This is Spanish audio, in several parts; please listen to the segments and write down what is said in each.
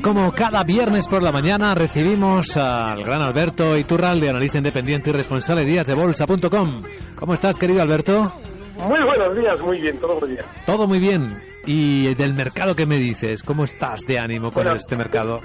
como cada viernes por la mañana recibimos al gran Alberto Iturralde, analista independiente y responsable de díasdebolsa.com. ¿Cómo estás, querido Alberto? Muy buenos días, muy bien, todo muy bien. Todo muy bien. ¿Y del mercado qué me dices? ¿Cómo estás de ánimo con este mercado?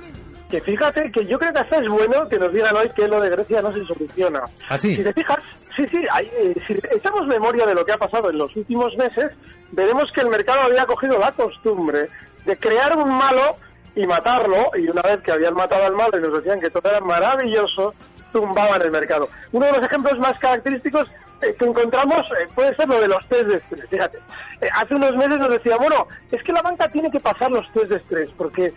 Que fíjate que yo creo que hasta es bueno que nos digan hoy que lo de Grecia no se soluciona. ¿Ah, sí? Si te fijas, sí, sí, eh, si echamos memoria de lo que ha pasado en los últimos meses, veremos que el mercado había cogido la costumbre de crear un malo y matarlo, y una vez que habían matado al malo y nos decían que todo era maravilloso, tumbaban el mercado. Uno de los ejemplos más característicos eh, que encontramos eh, puede ser lo de los test de estrés. Fíjate, eh, hace unos meses nos decía, bueno, es que la banca tiene que pasar los test de estrés, porque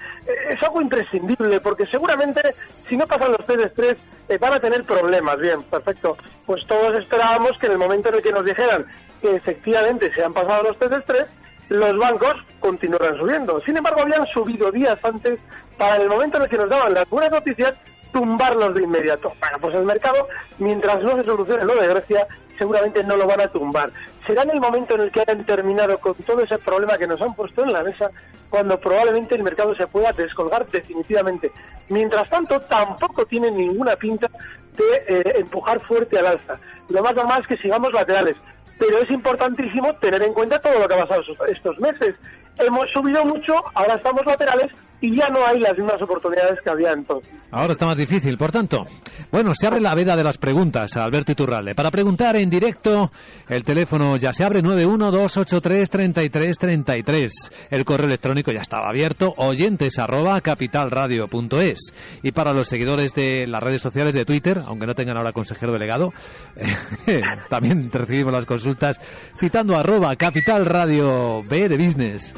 es algo imprescindible, porque seguramente si no pasan los test de estrés van a tener problemas. Bien, perfecto. Pues todos esperábamos que en el momento en el que nos dijeran que efectivamente se han pasado los test de estrés, los bancos continuarán subiendo. Sin embargo, habían subido días antes para el momento en el que nos daban las buenas noticias tumbarlos de inmediato. Bueno, pues el mercado, mientras no se solucione lo de Grecia, seguramente no lo van a tumbar. Será en el momento en el que hayan terminado con todo ese problema que nos han puesto en la mesa, cuando probablemente el mercado se pueda descolgar definitivamente. Mientras tanto, tampoco tiene ninguna pinta de eh, empujar fuerte al alza. Lo más normal es que sigamos laterales pero es importantísimo tener en cuenta todo lo que ha pasado estos meses. Hemos subido mucho, ahora estamos laterales y ya no hay las mismas oportunidades que había entonces. Ahora está más difícil, por tanto. Bueno, se abre la veda de las preguntas a Alberto Iturralde. Para preguntar en directo, el teléfono ya se abre 912833333. El correo electrónico ya estaba abierto, oyentes arroba capitalradio.es. Y para los seguidores de las redes sociales de Twitter, aunque no tengan ahora consejero delegado, también recibimos las consultas citando arroba capitalradio B de business.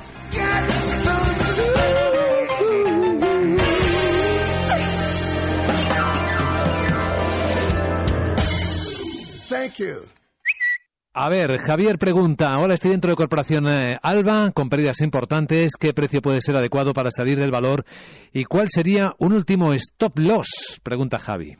A ver, Javier pregunta, ahora estoy dentro de Corporación eh, Alba con pérdidas importantes, ¿qué precio puede ser adecuado para salir del valor y cuál sería un último stop loss? Pregunta Javi.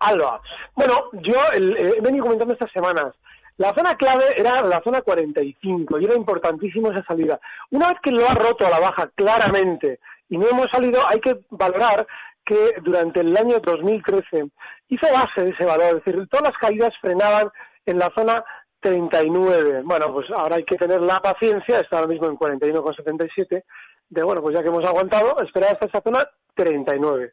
Alba, bueno, yo eh, he venido comentando estas semanas, la zona clave era la zona 45 y era importantísimo esa salida. Una vez que lo ha roto a la baja claramente y no hemos salido, hay que valorar que durante el año 2013 hizo base de ese valor, es decir, todas las caídas frenaban en la zona 39. Bueno, pues ahora hay que tener la paciencia, está ahora mismo en 41,77, de bueno, pues ya que hemos aguantado, esperar hasta esa zona 39.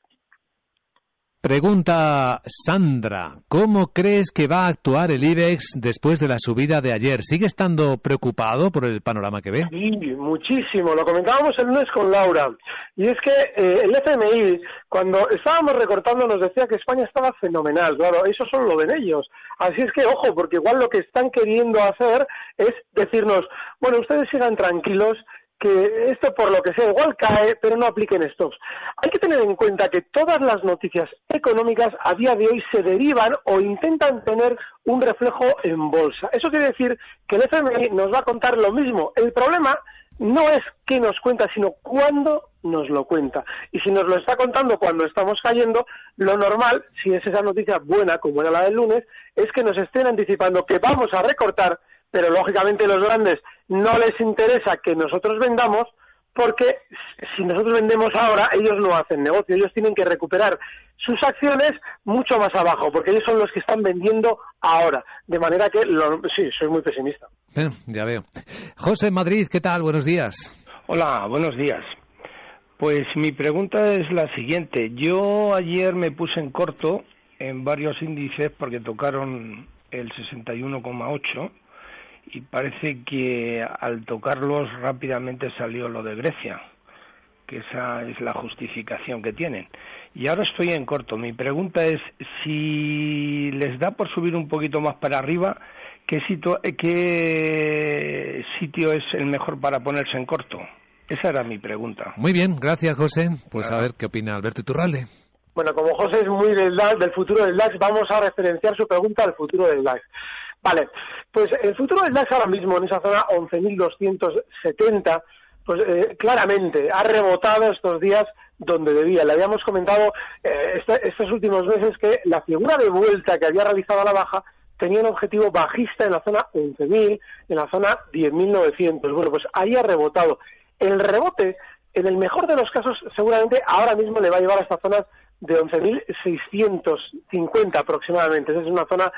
Pregunta Sandra, ¿cómo crees que va a actuar el IBEX después de la subida de ayer? ¿Sigue estando preocupado por el panorama que ve? Sí, muchísimo. Lo comentábamos el lunes con Laura. Y es que eh, el FMI, cuando estábamos recortando, nos decía que España estaba fenomenal. Claro, eso solo lo ven ellos. Así es que, ojo, porque igual lo que están queriendo hacer es decirnos, bueno, ustedes sigan tranquilos que esto por lo que sea igual cae, pero no apliquen stops. Hay que tener en cuenta que todas las noticias económicas a día de hoy se derivan o intentan tener un reflejo en bolsa. Eso quiere decir que el FMI nos va a contar lo mismo. El problema no es qué nos cuenta, sino cuándo nos lo cuenta. Y si nos lo está contando cuando estamos cayendo, lo normal, si es esa noticia buena como era la del lunes, es que nos estén anticipando que vamos a recortar, pero lógicamente los grandes no les interesa que nosotros vendamos porque si nosotros vendemos ahora, ellos no hacen negocio, ellos tienen que recuperar sus acciones mucho más abajo, porque ellos son los que están vendiendo ahora. De manera que, sí, soy muy pesimista. Eh, ya veo. José Madrid, ¿qué tal? Buenos días. Hola, buenos días. Pues mi pregunta es la siguiente. Yo ayer me puse en corto en varios índices porque tocaron el 61,8 y parece que al tocarlos rápidamente salió lo de Grecia, que esa es la justificación que tienen. Y ahora estoy en corto. Mi pregunta es si les da por subir un poquito más para arriba, ¿qué sitio, qué sitio es el mejor para ponerse en corto? Esa era mi pregunta. Muy bien, gracias José. Pues a ver qué opina Alberto Iturralde. Bueno, como José es muy del, del futuro del DAX, vamos a referenciar su pregunta al futuro del DAX. Vale, pues el futuro del DAX ahora mismo en esa zona 11.270, pues eh, claramente ha rebotado estos días donde debía. Le habíamos comentado eh, estos últimos meses que la figura de vuelta que había realizado a la baja tenía un objetivo bajista en la zona 11.000, en la zona 10.900. Bueno, pues ahí ha rebotado. El rebote, en el mejor de los casos, seguramente ahora mismo le va a llevar a estas zonas de 11.650 aproximadamente. Esa es una zona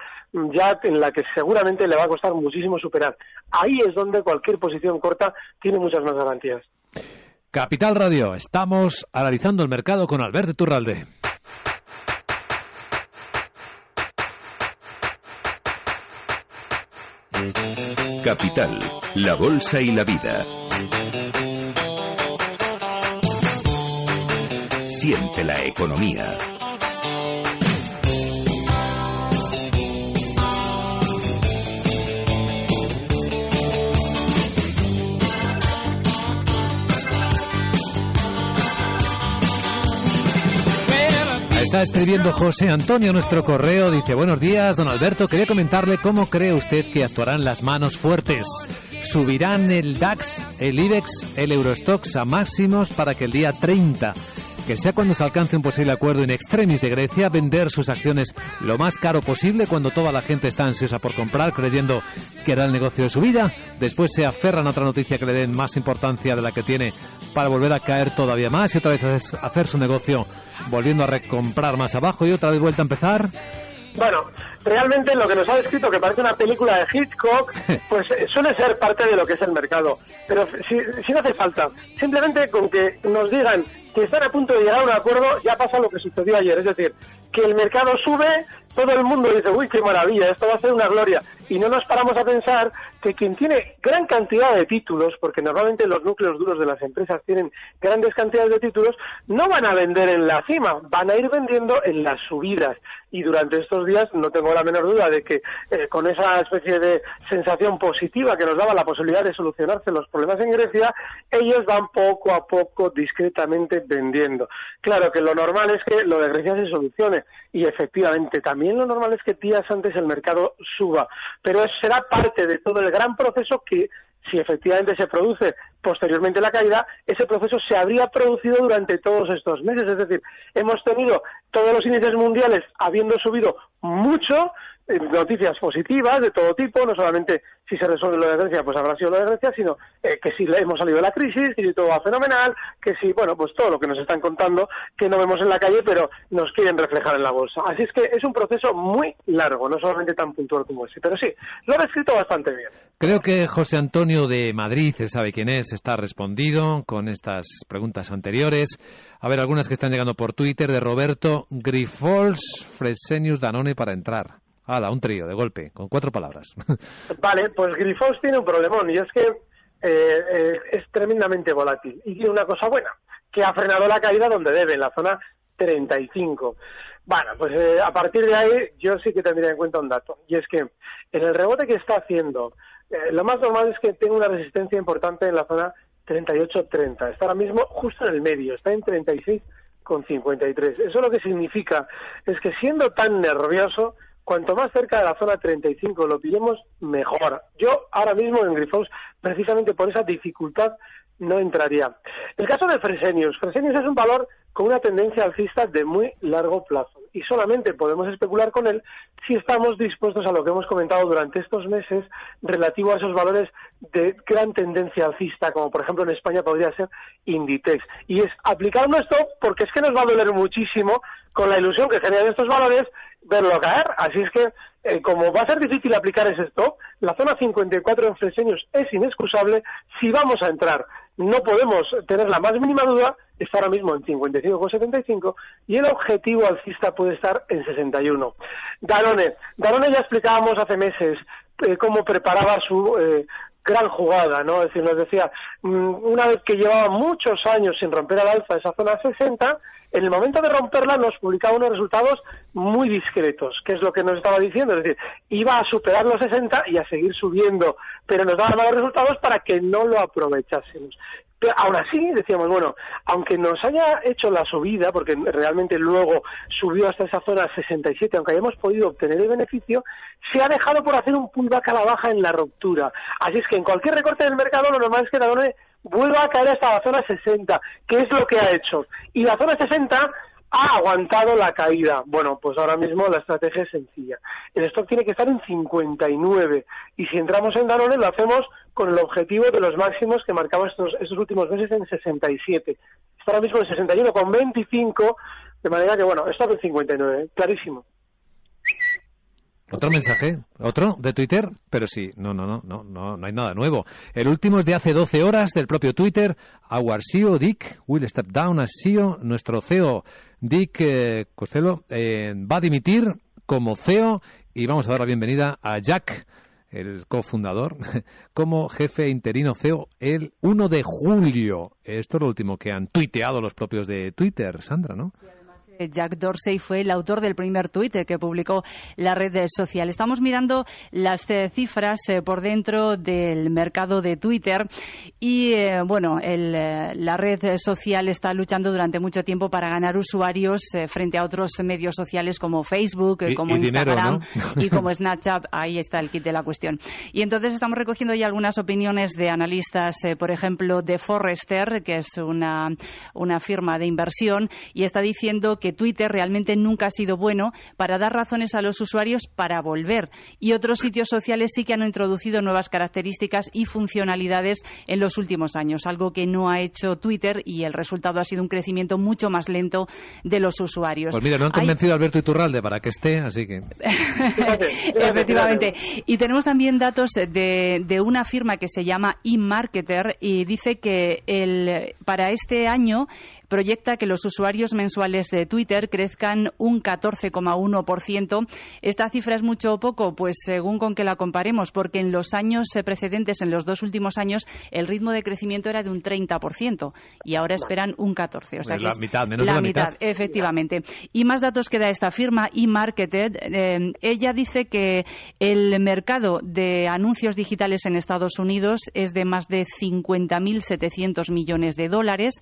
ya en la que seguramente le va a costar muchísimo superar. Ahí es donde cualquier posición corta tiene muchas más garantías. Capital Radio, estamos analizando el mercado con Alberto Turralde. Capital, la Bolsa y la Vida. Siente la economía. Está escribiendo José Antonio nuestro correo. Dice, buenos días, don Alberto. Quería comentarle cómo cree usted que actuarán las manos fuertes. ¿Subirán el DAX, el IBEX, el Eurostox a máximos para que el día 30 que sea cuando se alcance un posible acuerdo en extremis de Grecia, vender sus acciones lo más caro posible cuando toda la gente está ansiosa por comprar, creyendo que era el negocio de su vida. Después se aferran a otra noticia que le den más importancia de la que tiene para volver a caer todavía más y otra vez hacer su negocio volviendo a recomprar más abajo y otra vez vuelta a empezar. Bueno, realmente lo que nos ha descrito, que parece una película de Hitchcock, pues eh, suele ser parte de lo que es el mercado. Pero si, si no hace falta, simplemente con que nos digan que están a punto de llegar a un acuerdo, ya pasa lo que sucedió ayer. Es decir, que el mercado sube, todo el mundo dice, uy, qué maravilla, esto va a ser una gloria. Y no nos paramos a pensar que quien tiene gran cantidad de títulos, porque normalmente los núcleos duros de las empresas tienen grandes cantidades de títulos, no van a vender en la cima, van a ir vendiendo en las subidas. Y durante estos días no tengo la menor duda de que eh, con esa especie de sensación positiva que nos daba la posibilidad de solucionarse los problemas en Grecia, ellos van poco a poco, discretamente vendiendo. Claro que lo normal es que lo de Grecia se solucione y efectivamente también lo normal es que días antes el mercado suba, pero será parte de todo el gran proceso que si efectivamente se produce posteriormente la caída, ese proceso se habría producido durante todos estos meses. Es decir, hemos tenido todos los índices mundiales habiendo subido mucho, eh, noticias positivas de todo tipo, no solamente si se resuelve lo de Grecia, pues habrá sido lo de Grecia, sino eh, que si hemos salido de la crisis, que si todo va fenomenal, que si, bueno, pues todo lo que nos están contando, que no vemos en la calle, pero nos quieren reflejar en la bolsa. Así es que es un proceso muy largo, no solamente tan puntual como ese, pero sí, lo ha descrito bastante bien. Creo que José Antonio de Madrid, él sabe quién es, está respondido con estas preguntas anteriores. A ver, algunas que están llegando por Twitter de Roberto Grifols, Fresenius Danone para entrar. Hala, un trío de golpe, con cuatro palabras. Vale, pues Grifols tiene un problemón y es que eh, eh, es tremendamente volátil. Y tiene una cosa buena, que ha frenado la caída donde debe, en la zona 35. Bueno, pues eh, a partir de ahí yo sí que tendría en cuenta un dato, y es que en el rebote que está haciendo, lo más normal es que tenga una resistencia importante en la zona 38-30. Está ahora mismo justo en el medio, está en 36,53. Eso lo que significa es que siendo tan nervioso, cuanto más cerca de la zona 35 lo pillemos, mejor. Yo ahora mismo en Grifols, precisamente por esa dificultad no entraría. El caso de Fresenius. Fresenius es un valor con una tendencia alcista de muy largo plazo y solamente podemos especular con él si estamos dispuestos a lo que hemos comentado durante estos meses relativo a esos valores de gran tendencia alcista, como por ejemplo en España podría ser Inditex. Y es aplicar un stop porque es que nos va a doler muchísimo con la ilusión que generan estos valores verlo caer. Así es que, eh, como va a ser difícil aplicar ese stop, la zona 54 en Freseños es inexcusable si vamos a entrar. No podemos tener la más mínima duda está ahora mismo en 55,75 y el objetivo alcista puede estar en 61. Danone, Danone ya explicábamos hace meses eh, cómo preparaba su eh, gran jugada, ¿no? Es decir, nos decía, mm, una vez que llevaba muchos años sin romper al alza esa zona 60, en el momento de romperla nos publicaba unos resultados muy discretos, que es lo que nos estaba diciendo, es decir, iba a superar los 60 y a seguir subiendo, pero nos daba malos resultados para que no lo aprovechásemos. Pero aún así, decíamos, bueno, aunque nos haya hecho la subida, porque realmente luego subió hasta esa zona 67, aunque hayamos podido obtener el beneficio, se ha dejado por hacer un pullback a la baja en la ruptura. Así es que en cualquier recorte del mercado, lo normal es que Danone vuelva a caer hasta la zona 60, que es lo que ha hecho. Y la zona 60 ha aguantado la caída. Bueno, pues ahora mismo la estrategia es sencilla. El stock tiene que estar en 59 y si entramos en Danone lo hacemos con el objetivo de los máximos que marcamos estos, estos últimos meses en 67. Está ahora mismo en 61 con 25, de manera que bueno, stock en 59, clarísimo. Otro mensaje, otro de Twitter, pero sí, no, no, no, no, no, no hay nada nuevo. El último es de hace 12 horas del propio Twitter. Our CEO Dick will step down as CEO. Nuestro CEO Dick eh, Costello eh, va a dimitir como CEO y vamos a dar la bienvenida a Jack, el cofundador, como jefe interino CEO el 1 de julio. Esto es lo último que han tuiteado los propios de Twitter, Sandra, ¿no? Jack Dorsey fue el autor del primer tuit que publicó la red social. Estamos mirando las eh, cifras eh, por dentro del mercado de Twitter y, eh, bueno, la red social está luchando durante mucho tiempo para ganar usuarios frente a otros medios sociales como Facebook, como Instagram y como Snapchat. Ahí está el kit de la cuestión. Y entonces estamos recogiendo ya algunas opiniones de analistas, por ejemplo, de Forrester, que es una, una firma de inversión, y está diciendo que Twitter realmente nunca ha sido bueno para dar razones a los usuarios para volver. Y otros sitios sociales sí que han introducido nuevas características y funcionalidades en los últimos años, algo que no ha hecho Twitter y el resultado ha sido un crecimiento mucho más lento de los usuarios. Pues mira, no han convencido a Alberto Iturralde para que esté, así que. Efectivamente. Y tenemos también datos de, de una firma que se llama eMarketer y dice que el, para este año proyecta que los usuarios mensuales de Twitter crezcan un 14,1%. Esta cifra es mucho o poco, pues según con que la comparemos, porque en los años precedentes, en los dos últimos años, el ritmo de crecimiento era de un 30% y ahora esperan un 14%. O sea, la mitad, menos la, de la mitad, efectivamente. Y más datos que da esta firma, eMarketed. Eh, ella dice que el mercado de anuncios digitales en Estados Unidos es de más de 50.700 millones de dólares.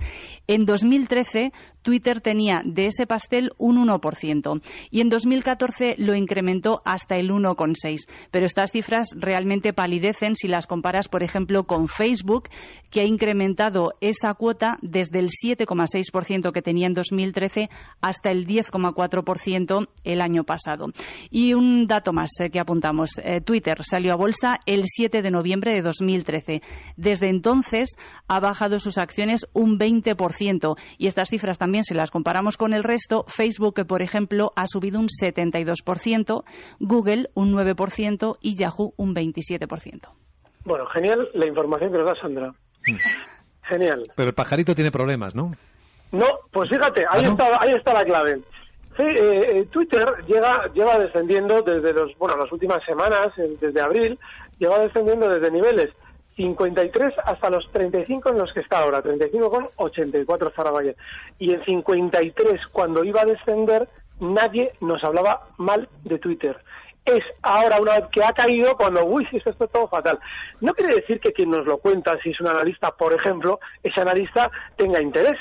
En 2000 2013 Twitter tenía de ese pastel un 1% y en 2014 lo incrementó hasta el 1,6%. Pero estas cifras realmente palidecen si las comparas, por ejemplo, con Facebook, que ha incrementado esa cuota desde el 7,6% que tenía en 2013 hasta el 10,4% el año pasado. Y un dato más eh, que apuntamos. Eh, Twitter salió a bolsa el 7 de noviembre de 2013. Desde entonces ha bajado sus acciones un 20% y estas cifras también, si las comparamos con el resto, Facebook, por ejemplo, ha subido un 72%, Google un 9% y Yahoo un 27%. Bueno, genial la información que nos da Sandra. Mm. Genial. Pero el pajarito tiene problemas, ¿no? No, pues fíjate, ahí, ¿Ah, está, ahí está la clave. Sí, eh, eh, Twitter llega, lleva descendiendo desde los, bueno, las últimas semanas, desde abril, lleva descendiendo desde niveles 53 hasta los 35 en los que está ahora, 35 con 84 Zaragoza. Y en 53, cuando iba a descender, nadie nos hablaba mal de Twitter. Es ahora, una vez que ha caído, cuando, uy, si esto es todo fatal. No quiere decir que quien nos lo cuenta, si es un analista, por ejemplo, ese analista tenga interés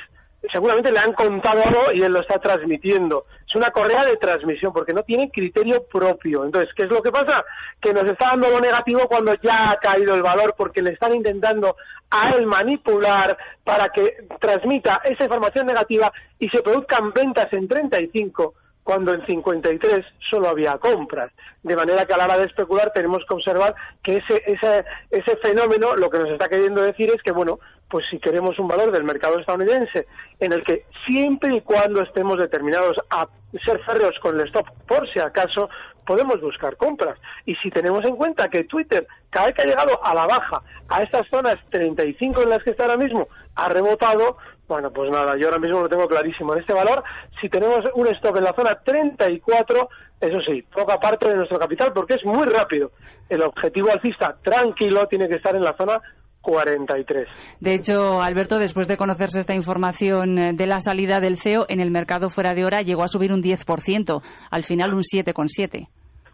seguramente le han contado algo y él lo está transmitiendo. Es una correa de transmisión porque no tiene criterio propio. Entonces, ¿qué es lo que pasa? Que nos está dando lo negativo cuando ya ha caído el valor porque le están intentando a él manipular para que transmita esa información negativa y se produzcan ventas en 35 cuando en 53 solo había compras. De manera que a la hora de especular tenemos que observar que ese, ese, ese fenómeno lo que nos está queriendo decir es que, bueno, pues si queremos un valor del mercado estadounidense en el que siempre y cuando estemos determinados a ser férreos con el stop por si acaso, podemos buscar compras. Y si tenemos en cuenta que Twitter, cada vez que ha llegado a la baja, a estas zonas 35 en las que está ahora mismo, ha rebotado, bueno, pues nada, yo ahora mismo lo tengo clarísimo. En este valor, si tenemos un stop en la zona 34, eso sí, poca parte de nuestro capital porque es muy rápido. El objetivo alcista tranquilo tiene que estar en la zona 43. De hecho, Alberto, después de conocerse esta información eh, de la salida del CEO, en el mercado fuera de hora llegó a subir un 10%, al final un 7,7%.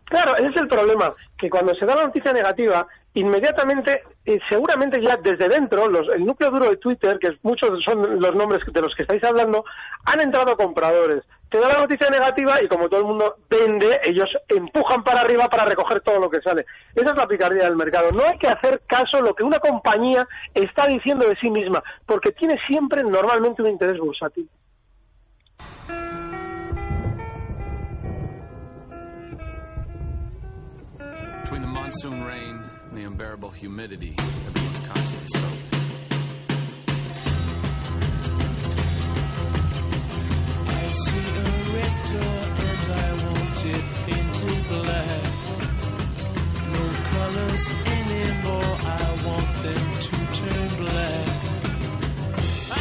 Claro, ese es el problema, que cuando se da la noticia negativa, inmediatamente, eh, seguramente ya desde dentro, los, el núcleo duro de Twitter, que muchos son los nombres de los que estáis hablando, han entrado compradores. Te da la noticia negativa y como todo el mundo vende, ellos empujan para arriba para recoger todo lo que sale. Esa es la picardía del mercado. No hay que hacer caso a lo que una compañía está diciendo de sí misma, porque tiene siempre normalmente un interés bursátil. Between the monsoon rain and the unbearable humidity, everyone's constantly soaked. I see a red door and I want it painted black. No colors anymore, I want them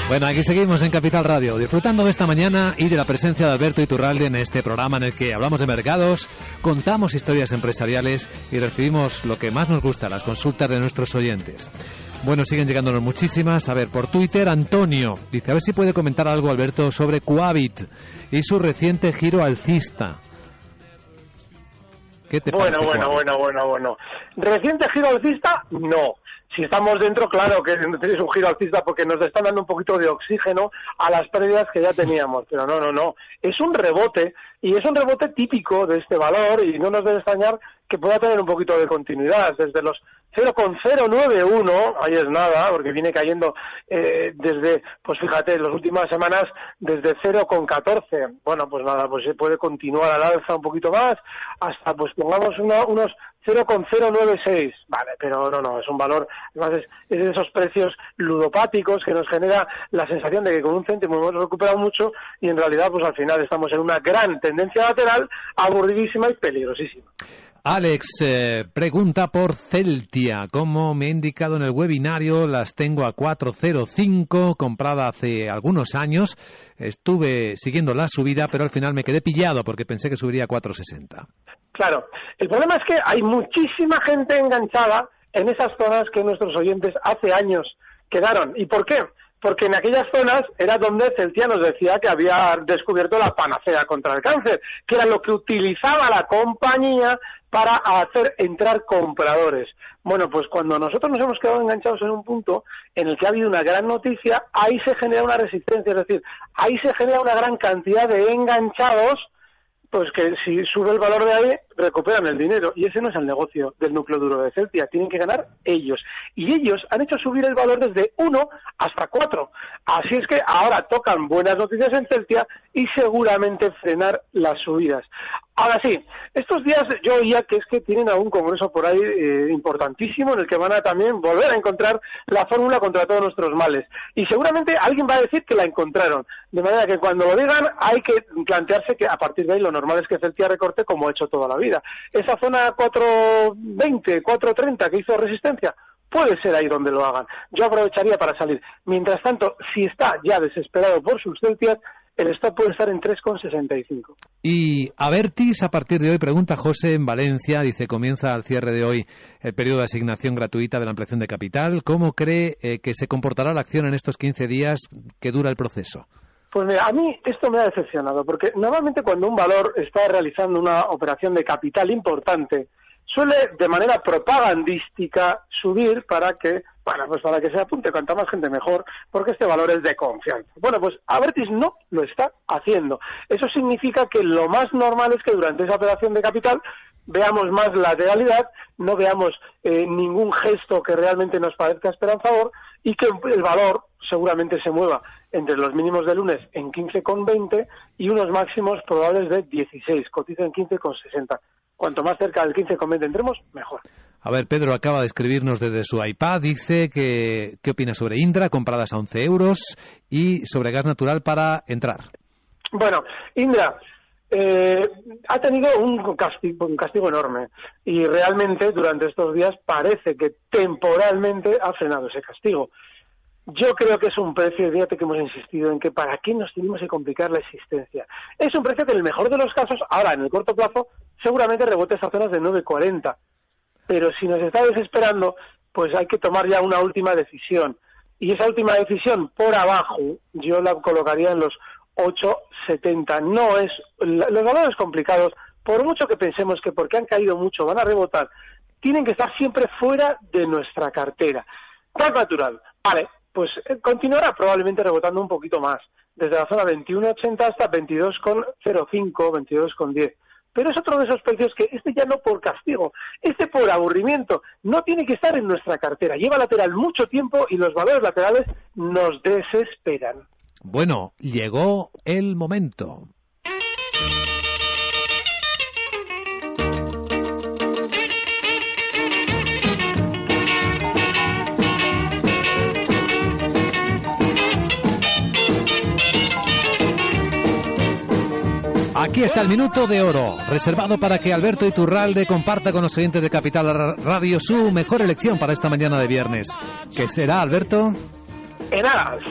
Bueno, aquí seguimos en Capital Radio, disfrutando de esta mañana y de la presencia de Alberto Iturralde en este programa en el que hablamos de mercados, contamos historias empresariales y recibimos lo que más nos gusta, las consultas de nuestros oyentes. Bueno, siguen llegándonos muchísimas. A ver, por Twitter, Antonio dice, a ver si puede comentar algo, Alberto, sobre Coavit y su reciente giro alcista. ¿Qué te Bueno, parece, bueno, Coavit? bueno, bueno, bueno. ¿Reciente giro alcista? No. Si estamos dentro, claro que tenéis un giro alcista porque nos están dando un poquito de oxígeno a las pérdidas que ya teníamos. Pero no, no, no. Es un rebote y es un rebote típico de este valor y no nos debe extrañar que pueda tener un poquito de continuidad. Desde los 0,091, ahí es nada, porque viene cayendo eh, desde, pues fíjate, en las últimas semanas desde 0,14. Bueno, pues nada, pues se puede continuar al alza un poquito más hasta, pues pongamos una- unos 0,096. Vale, pero no, no, es un valor, además es, es de esos precios ludopáticos que nos genera la sensación de que con un céntimo hemos recuperado mucho y en realidad, pues al final estamos en una gran tendencia lateral, aburridísima y peligrosísima. Alex eh, pregunta por Celtia. Como me he indicado en el webinario, las tengo a 405, comprada hace algunos años. Estuve siguiendo la subida, pero al final me quedé pillado porque pensé que subiría a 460. Claro, el problema es que hay muchísima gente enganchada en esas zonas que nuestros oyentes hace años quedaron. ¿Y por qué? Porque en aquellas zonas era donde Celtia nos decía que había descubierto la panacea contra el cáncer, que era lo que utilizaba la compañía para hacer entrar compradores. Bueno, pues cuando nosotros nos hemos quedado enganchados en un punto en el que ha habido una gran noticia, ahí se genera una resistencia, es decir, ahí se genera una gran cantidad de enganchados pues que si sube el valor de ahí, recuperan el dinero. Y ese no es el negocio del núcleo duro de Celtia. Tienen que ganar ellos. Y ellos han hecho subir el valor desde 1 hasta 4. Así es que ahora tocan buenas noticias en Celtia y seguramente frenar las subidas. Ahora sí, estos días yo oía que es que tienen a un congreso por ahí eh, importantísimo en el que van a también volver a encontrar la fórmula contra todos nuestros males. Y seguramente alguien va a decir que la encontraron. De manera que cuando lo digan hay que plantearse que a partir de ahí lo normal es que Celtia recorte como ha hecho toda la vida. Esa zona 420, 430 que hizo resistencia, puede ser ahí donde lo hagan. Yo aprovecharía para salir. Mientras tanto, si está ya desesperado por sus Celtias, el stop puede estar en 3,65. Y Avertis, a partir de hoy, pregunta José en Valencia, dice, comienza al cierre de hoy el periodo de asignación gratuita de la ampliación de capital. ¿Cómo cree eh, que se comportará la acción en estos 15 días que dura el proceso? Pues mira, a mí esto me ha decepcionado, porque normalmente cuando un valor está realizando una operación de capital importante, suele de manera propagandística subir para que Bueno, pues para que se apunte cuanta más gente mejor, porque este valor es de confianza. Bueno, pues Avertis no lo está haciendo. Eso significa que lo más normal es que durante esa operación de capital veamos más lateralidad, no veamos eh, ningún gesto que realmente nos parezca esperanzador y que el valor seguramente se mueva entre los mínimos de lunes en 15,20 y unos máximos probables de 16, cotiza en 15,60. Cuanto más cerca del 15,20 entremos, mejor. A ver, Pedro acaba de escribirnos desde su iPad. Dice que qué opina sobre Indra, compradas a 11 euros, y sobre gas natural para entrar. Bueno, Indra eh, ha tenido un castigo, un castigo enorme y realmente durante estos días parece que temporalmente ha frenado ese castigo. Yo creo que es un precio, fíjate que hemos insistido en que para qué nos tenemos que complicar la existencia. Es un precio que en el mejor de los casos, ahora en el corto plazo, seguramente rebote esas zonas de 9.40 pero si nos está desesperando, pues hay que tomar ya una última decisión. Y esa última decisión por abajo, yo la colocaría en los 8,70. No es, los valores complicados, por mucho que pensemos que porque han caído mucho van a rebotar, tienen que estar siempre fuera de nuestra cartera. Gas natural, vale, pues eh, continuará probablemente rebotando un poquito más, desde la zona 21,80 hasta 22,05, 22,10 pero es otro de esos precios que este ya no por castigo, este por aburrimiento, no tiene que estar en nuestra cartera, lleva lateral mucho tiempo y los valores laterales nos desesperan. Bueno, llegó el momento. Aquí está el minuto de oro, reservado para que Alberto Iturralde comparta con los oyentes de Capital Radio su mejor elección para esta mañana de viernes. ¿Qué será, Alberto? Enagas,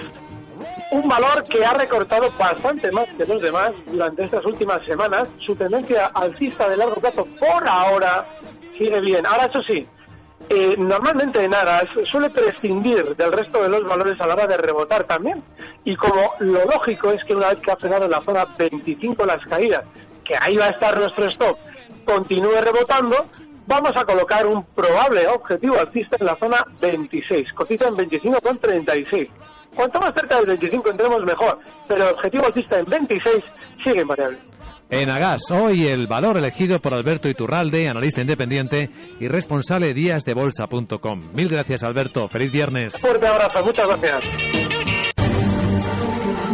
un valor que ha recortado bastante más que los demás durante estas últimas semanas. Su tendencia alcista de largo plazo por ahora sigue bien. Ahora, eso sí, eh, normalmente en Aras suele prescindir del resto de los valores a la hora de rebotar también. Y como lo lógico es que una vez que ha frenado en la zona 25 las caídas, que ahí va a estar nuestro stop, continúe rebotando, vamos a colocar un probable objetivo alcista en la zona 26. Cotiza en 25,36. Cuanto más cerca del 25 entremos mejor, pero el objetivo alcista en 26 sigue invariable. En Agas, hoy el valor elegido por Alberto Iturralde, analista independiente y responsable de díasdebolsa.com. Mil gracias, Alberto. Feliz viernes. Fuerte abrazo, muchas gracias.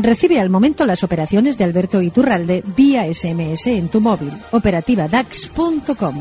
Recibe al momento las operaciones de Alberto Iturralde vía SMS en tu móvil. Operativa DAX.com.